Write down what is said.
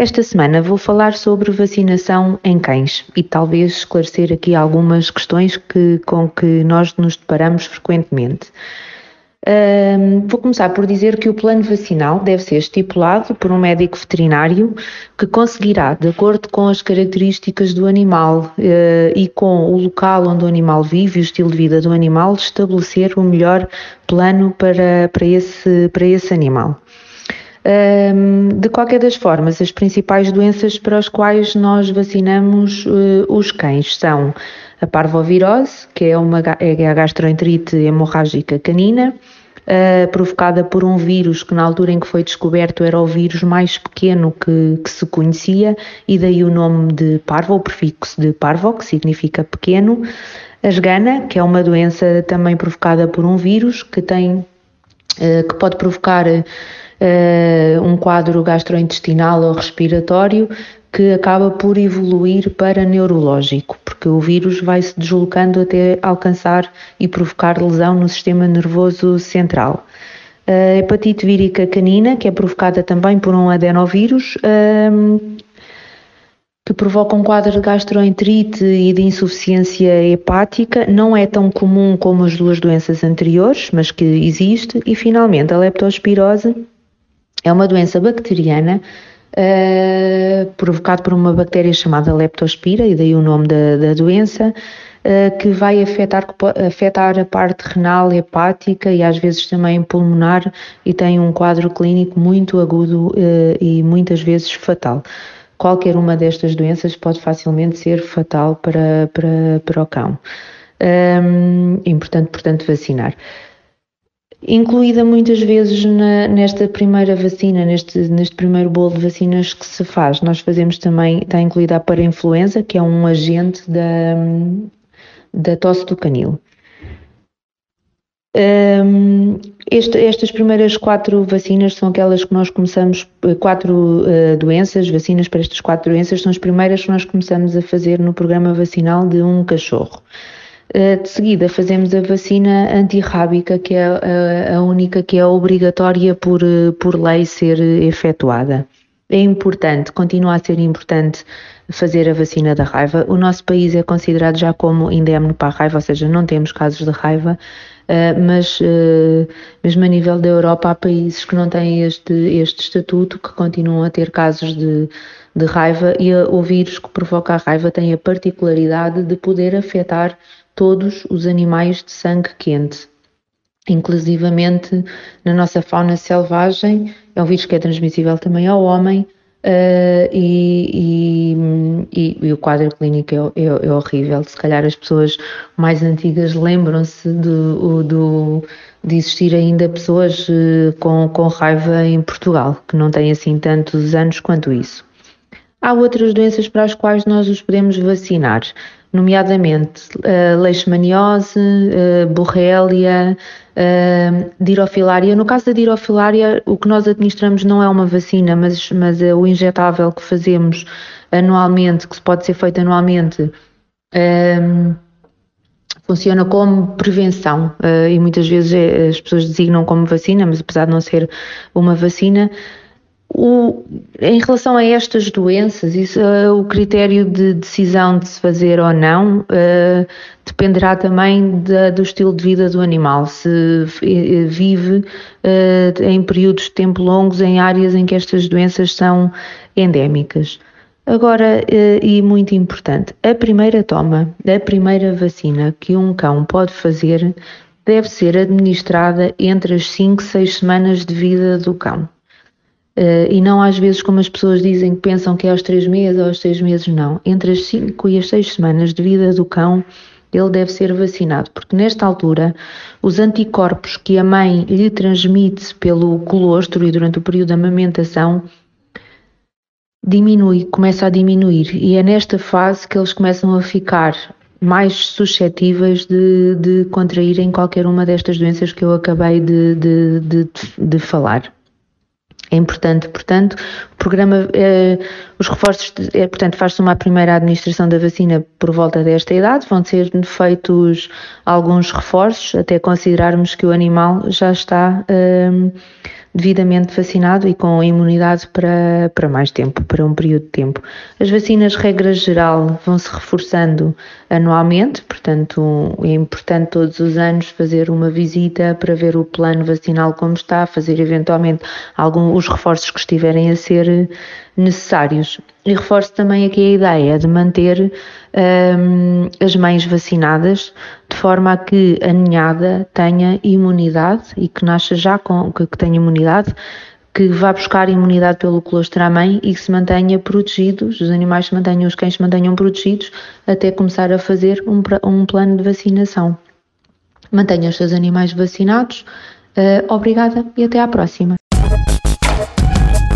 Esta semana vou falar sobre vacinação em cães e talvez esclarecer aqui algumas questões que, com que nós nos deparamos frequentemente. Um, vou começar por dizer que o plano vacinal deve ser estipulado por um médico veterinário que conseguirá, de acordo com as características do animal uh, e com o local onde o animal vive e o estilo de vida do animal, estabelecer o melhor plano para, para, esse, para esse animal. De qualquer das formas, as principais doenças para as quais nós vacinamos eh, os cães são a parvovirose, que é, uma, é a gastroenterite hemorrágica canina, Uh, provocada por um vírus que na altura em que foi descoberto era o vírus mais pequeno que, que, se conhecia e daí o nome de parvo, o prefixo de parvo, que significa pequeno. A esgana, que é uma doença também provocada por um vírus que tem uh, que pode provocar uh, um quadro gastrointestinal ou respiratório que acaba por evoluir para neurológico, porque o vírus vai se deslocando até alcançar e provocar lesão no sistema nervoso central. A hepatite vírica canina, que é provocada também por um adenovírus, um, que provoca um quadro de gastroenterite e de insuficiência hepática, não é tão comum como as duas doenças anteriores, mas que existe. E finalmente a leptospirose, é uma doença bacteriana uh, provocada por uma bactéria chamada Leptospira, e daí o nome da, da doença, uh, que vai afetar, afetar a parte renal, hepática e às vezes também pulmonar e tem um quadro clínico muito agudo uh, e muitas vezes fatal. Qualquer uma destas doenças pode facilmente ser fatal para, para, para o cão. Um, importante, portanto, vacinar incluída muitas vezes na, nesta primeira vacina, neste, neste primeiro bolo de vacinas que se faz. Nós fazemos também, está incluída a parainfluenza, que é um agente da, da tosse do canil. Um, este, estas primeiras quatro vacinas são aquelas que nós começamos, quatro uh, doenças, vacinas para estas quatro doenças, são as primeiras que nós começamos a fazer no programa vacinal de um cachorro. Eh, de seguida fazemos a vacina antirrábica, que é a, a única que é obrigatória por, eh, por lei ser efetuada. É importante, continua a ser importante fazer a vacina da raiva. O nosso país é considerado já como indemne para a raiva, ou seja, não temos casos de raiva, eh, mas mesmo a nível da Europa há países que não têm este, este estatuto, que continuam a ter casos de, de raiva e o vírus que provoca a raiva tem a particularidade de poder afetar todos os animais de sangue quente. Inclusivamente na nossa fauna selvagem, é um vírus que é transmissível também ao homem uh, e, e, e, o quadro clínico é, é, é, horrível. Se calhar as pessoas mais antigas lembram-se do, do, de existir ainda pessoas uh, com, com raiva em Portugal, que não têm assim tantos anos quanto isso. Há outras doenças para as quais nós os podemos vacinar nomeadamente uh, leishmaniose, uh, borrelia, uh, dirofilária. No caso da dirofilária, o que nós administramos não é uma vacina, mas, mas é o injetável que fazemos anualmente, que pode ser feito anualmente. Um, funciona como prevenção e muitas vezes as pessoas designam como vacina, mas apesar de não ser uma vacina, o, em relação a estas doenças, isso, uh, o critério de decisão de se fazer ou não uh, dependerá também da, do estilo de vida do animal. Se uh, vive em períodos de tempo longos em áreas em que estas doenças são endémicas. Agora, e muito importante, a primeira toma da primeira vacina que um cão pode fazer deve ser administrada entre as 5 e 6 semanas de vida do cão. Uh, e não às vezes como as pessoas dizem que pensam que é aos três meses ou aos seis meses, não. Entre as cinco e as seis semanas de vida do cão, ele deve ser vacinado, porque nesta altura os anticorpos que a mãe lhe transmite pelo colostro e durante o período da amamentação diminui, começa a diminuir e é nesta fase que eles começam a ficar mais suscetíveis de, de contraírem qualquer uma destas doenças que eu acabei de, de, de, de falar. É importante, portanto, o programa, eh, os reforços, eh, portanto, faz-se uma primeira administração da vacina por volta desta idade, vão ser feitos alguns reforços, até considerarmos que o animal já está eh, devidamente vacinado e com imunidade para, para mais tempo, para um período de tempo. As vacinas, regra geral, vão se reforçando anualmente, portanto, é importante todos os anos fazer uma visita para ver o plano vacinal como está, fazer eventualmente alguns os reforços que estiverem a ser necessários. E reforço também aqui a ideia de manter um, as mães vacinadas de forma a que a ninhada tenha imunidade e que nasça já com que, que tenha imunidade que vá buscar imunidade pelo colostro à mãe e que se mantenha protegidos, os animais se mantenham, os cães se mantenham protegidos até começar a fazer um, um plano de vacinação. Mantenha os seus animais vacinados. Uh, obrigada e até à próxima.